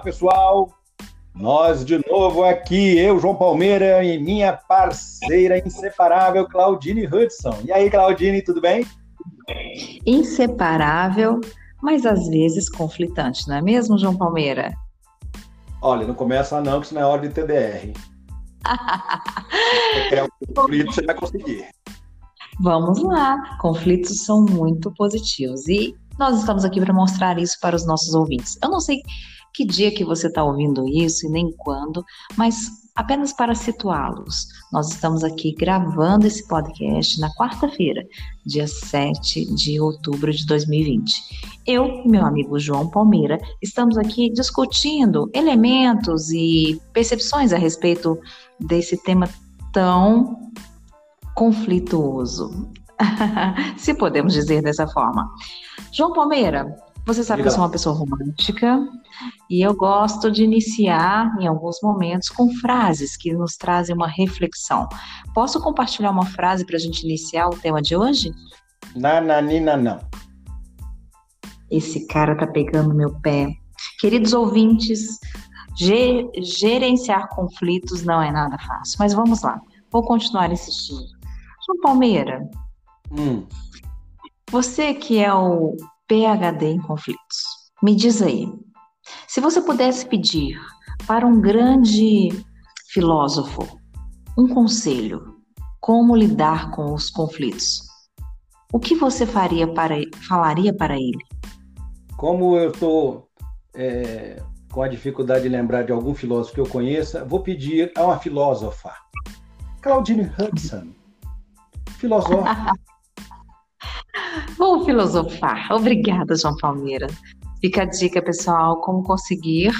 Pessoal. Nós de novo aqui, eu, João Palmeira, e minha parceira inseparável, Claudine Hudson. E aí, Claudine, tudo bem? Inseparável, mas às vezes conflitante, não é mesmo, João Palmeira? Olha, não começa não, que isso não é hora de TDR. é um conflito, você vai conseguir. Vamos lá, conflitos são muito positivos e nós estamos aqui para mostrar isso para os nossos ouvintes. Eu não sei que dia que você está ouvindo isso e nem quando, mas apenas para situá-los, nós estamos aqui gravando esse podcast na quarta-feira, dia 7 de outubro de 2020. Eu e meu amigo João Palmeira estamos aqui discutindo elementos e percepções a respeito desse tema tão conflituoso, se podemos dizer dessa forma. João Palmeira, você sabe que eu sou uma pessoa romântica e eu gosto de iniciar em alguns momentos com frases que nos trazem uma reflexão. Posso compartilhar uma frase para a gente iniciar o tema de hoje? Nananina, não. Esse cara tá pegando meu pé. Queridos ouvintes, gerenciar conflitos não é nada fácil, mas vamos lá. Vou continuar insistindo. João Palmeira, hum. você que é o PhD em conflitos. Me diz aí, se você pudesse pedir para um grande filósofo um conselho, como lidar com os conflitos, o que você faria para falaria para ele? Como eu estou é, com a dificuldade de lembrar de algum filósofo que eu conheça, vou pedir a uma filósofa, Claudine Hudson, filósofa. Vou filosofar. Obrigada, João Palmeira. Fica a dica, pessoal, como conseguir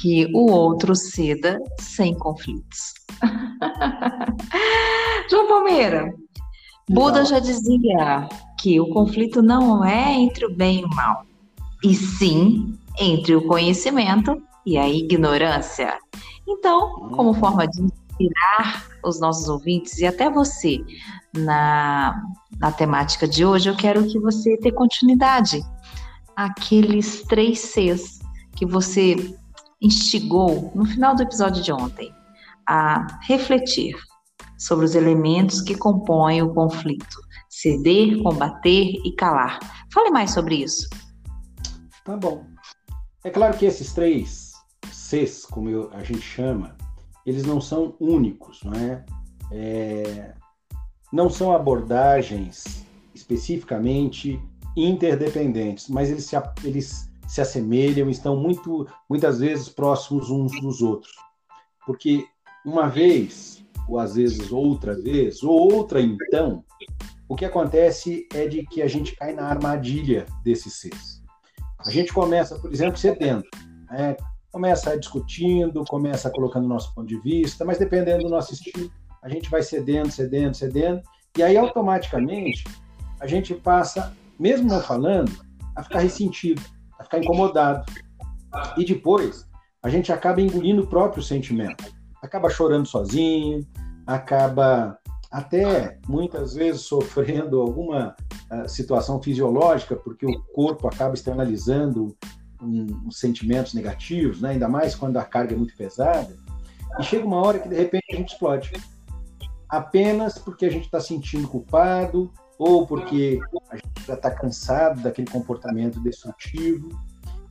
que o outro ceda sem conflitos. João Palmeira, Buda já dizia que o conflito não é entre o bem e o mal, e sim entre o conhecimento e a ignorância. Então, como hum. forma de inspirar os nossos ouvintes e até você na, na temática de hoje, eu quero que você dê continuidade àqueles três Cs que você instigou no final do episódio de ontem a refletir sobre os elementos que compõem o conflito: ceder, combater e calar. Fale mais sobre isso. Tá bom. É claro que esses três Cs, como eu, a gente chama, eles não são únicos, não é? é não são abordagens especificamente interdependentes, mas eles se, eles se assemelham, estão muito, muitas vezes próximos uns dos outros. Porque uma vez, ou às vezes outra vez, ou outra então, o que acontece é de que a gente cai na armadilha desses seres. A gente começa, por exemplo, cedendo, né? Começa discutindo, começa colocando o nosso ponto de vista, mas dependendo do nosso estilo, a gente vai cedendo, cedendo, cedendo, e aí automaticamente a gente passa, mesmo não falando, a ficar ressentido, a ficar incomodado. E depois a gente acaba engolindo o próprio sentimento, acaba chorando sozinho, acaba até muitas vezes sofrendo alguma uh, situação fisiológica, porque o corpo acaba externalizando um, um sentimentos negativos, né? ainda mais quando a carga é muito pesada. E chega uma hora que de repente a gente explode apenas porque a gente está sentindo culpado ou porque a gente já está cansado daquele comportamento destrutivo.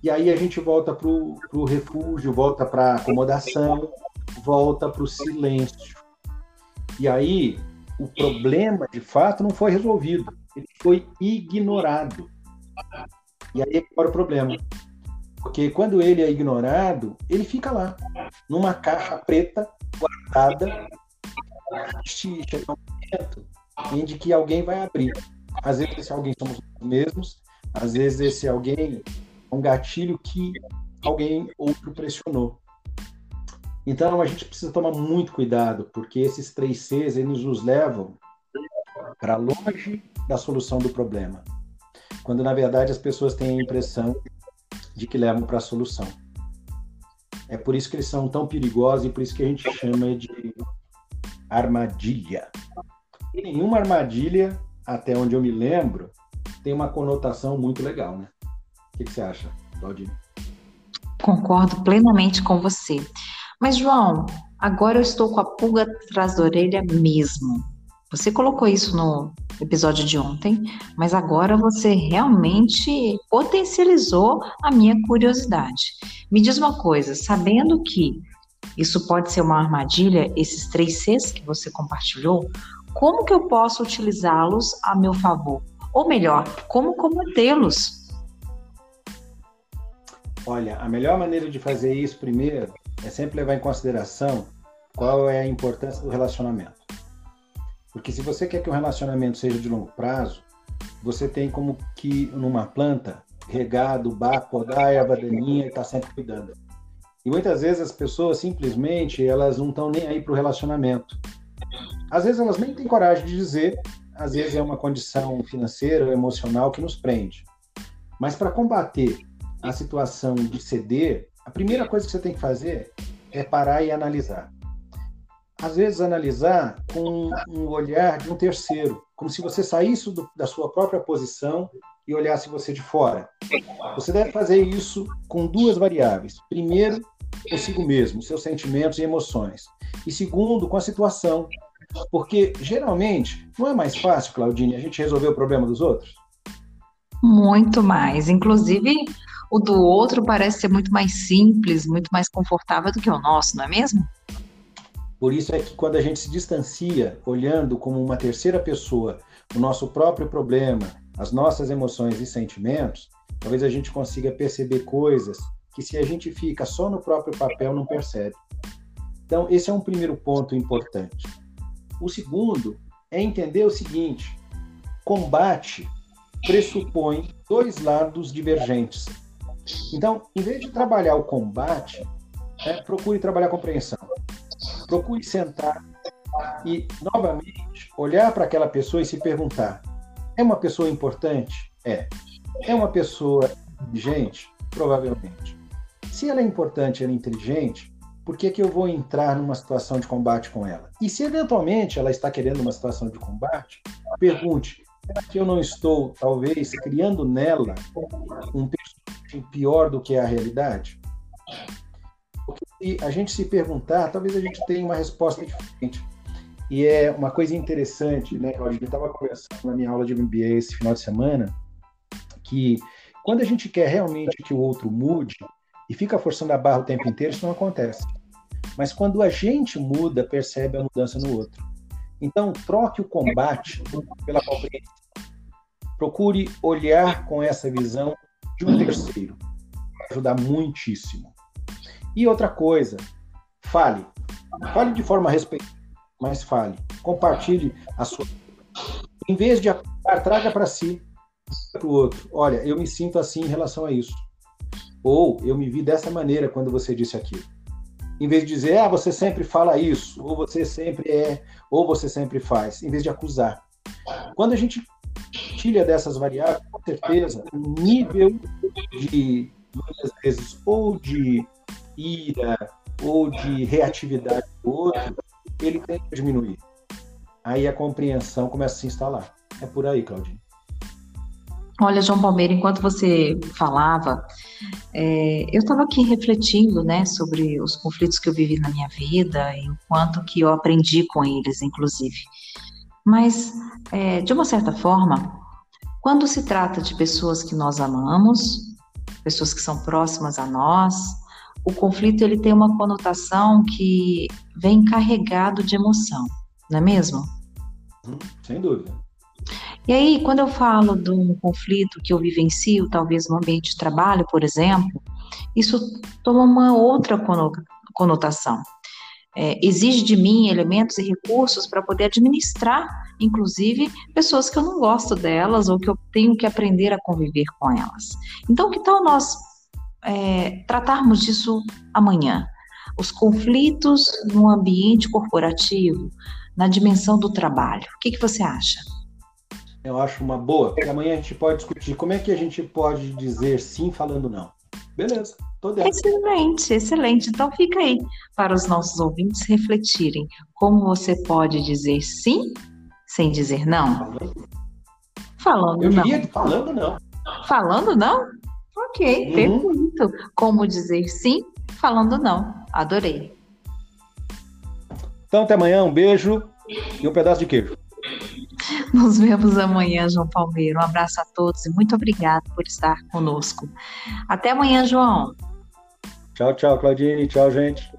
E aí a gente volta para o refúgio, volta para a acomodação, volta para o silêncio. E aí o problema, de fato, não foi resolvido. Ele foi ignorado. E aí é que mora o problema. Porque quando ele é ignorado, ele fica lá, numa caixa preta, guardada, chega um momento em que alguém vai abrir. Às vezes esse alguém somos nós mesmos, às vezes esse alguém é um gatilho que alguém outro pressionou. Então a gente precisa tomar muito cuidado, porque esses três Cs eles nos levam para longe da solução do problema, quando na verdade as pessoas têm a impressão de que levam para a solução. É por isso que eles são tão perigosos e por isso que a gente chama de armadilha. E nenhuma armadilha, até onde eu me lembro, tem uma conotação muito legal, né? O que, que você acha, Claudine? Concordo plenamente com você. Mas, João, agora eu estou com a pulga atrás da orelha mesmo. Você colocou isso no episódio de ontem, mas agora você realmente potencializou a minha curiosidade. Me diz uma coisa, sabendo que isso pode ser uma armadilha, esses três Cs que você compartilhou, como que eu posso utilizá-los a meu favor? Ou melhor, como combatê-los? Olha, a melhor maneira de fazer isso primeiro é sempre levar em consideração qual é a importância do relacionamento. Porque se você quer que um relacionamento seja de longo prazo, você tem como que numa planta regar, adubar, podar erva daninha e estar tá sempre cuidando. E muitas vezes as pessoas simplesmente elas não estão nem aí para o relacionamento. Às vezes elas nem têm coragem de dizer, às vezes é uma condição financeira ou emocional que nos prende. Mas para combater a situação de ceder, a primeira coisa que você tem que fazer é parar e analisar. Às vezes, analisar com um olhar de um terceiro, como se você saísse do, da sua própria posição e olhasse você de fora. Você deve fazer isso com duas variáveis. Primeiro, consigo mesmo, seus sentimentos e emoções. E segundo, com a situação. Porque, geralmente, não é mais fácil, Claudine, a gente resolver o problema dos outros? Muito mais. Inclusive, o do outro parece ser muito mais simples, muito mais confortável do que o nosso, não é mesmo? Por isso é que quando a gente se distancia, olhando como uma terceira pessoa o nosso próprio problema, as nossas emoções e sentimentos, talvez a gente consiga perceber coisas que se a gente fica só no próprio papel não percebe. Então, esse é um primeiro ponto importante. O segundo é entender o seguinte: combate pressupõe dois lados divergentes. Então, em vez de trabalhar o combate, é, procure trabalhar a compreensão. Procure sentar e, novamente, olhar para aquela pessoa e se perguntar: é uma pessoa importante? É. É uma pessoa inteligente? Provavelmente. Se ela é importante, ela é inteligente, por que, que eu vou entrar numa situação de combate com ela? E se eventualmente ela está querendo uma situação de combate, pergunte: será que eu não estou, talvez, criando nela um personagem pior do que a realidade? Porque se a gente se perguntar, talvez a gente tenha uma resposta diferente. E é uma coisa interessante, né? Eu estava conversando na minha aula de MBA esse final de semana, que quando a gente quer realmente que o outro mude e fica forçando a barra o tempo inteiro, isso não acontece. Mas quando a gente muda, percebe a mudança no outro. Então, troque o combate pela compreensão. Procure olhar com essa visão de um terceiro. Vai ajudar muitíssimo. E outra coisa, fale. Fale de forma respeitosa, mas fale. Compartilhe a sua. Em vez de apontar, traga para si, para o outro. Olha, eu me sinto assim em relação a isso. Ou eu me vi dessa maneira quando você disse aquilo. Em vez de dizer, ah, você sempre fala isso, ou você sempre é, ou você sempre faz, em vez de acusar. Quando a gente tira dessas variáveis, com certeza, o nível de, muitas vezes, ou de ira, ou de reatividade do outro, ele tem que diminuir. Aí a compreensão começa a se instalar. É por aí, Claudinho. Olha, João Palmeira, enquanto você falava, é, eu estava aqui refletindo, né, sobre os conflitos que eu vivi na minha vida e o quanto que eu aprendi com eles, inclusive. Mas, é, de uma certa forma, quando se trata de pessoas que nós amamos, pessoas que são próximas a nós, o conflito ele tem uma conotação que vem carregado de emoção, não é mesmo? Hum, sem dúvida. E aí, quando eu falo de um conflito que eu vivencio, talvez no ambiente de trabalho, por exemplo, isso toma uma outra conotação. É, exige de mim elementos e recursos para poder administrar inclusive pessoas que eu não gosto delas ou que eu tenho que aprender a conviver com elas. Então, que tal nós é, tratarmos disso amanhã? Os conflitos no ambiente corporativo, na dimensão do trabalho. O que, que você acha? Eu acho uma boa, porque amanhã a gente pode discutir como é que a gente pode dizer sim falando não. Beleza, tô dentro. Excelente, excelente. Então fica aí para os nossos ouvintes refletirem como você pode dizer sim sem dizer não. Falando, falando Eu não. diria falando não. Falando não? Ok, uhum. perfeito. Como dizer sim falando não. Adorei. Então até amanhã, um beijo e um pedaço de queijo. Nos vemos amanhã, João Palmeiro. Um abraço a todos e muito obrigado por estar conosco. Até amanhã, João. Tchau, tchau, Claudine. Tchau, gente.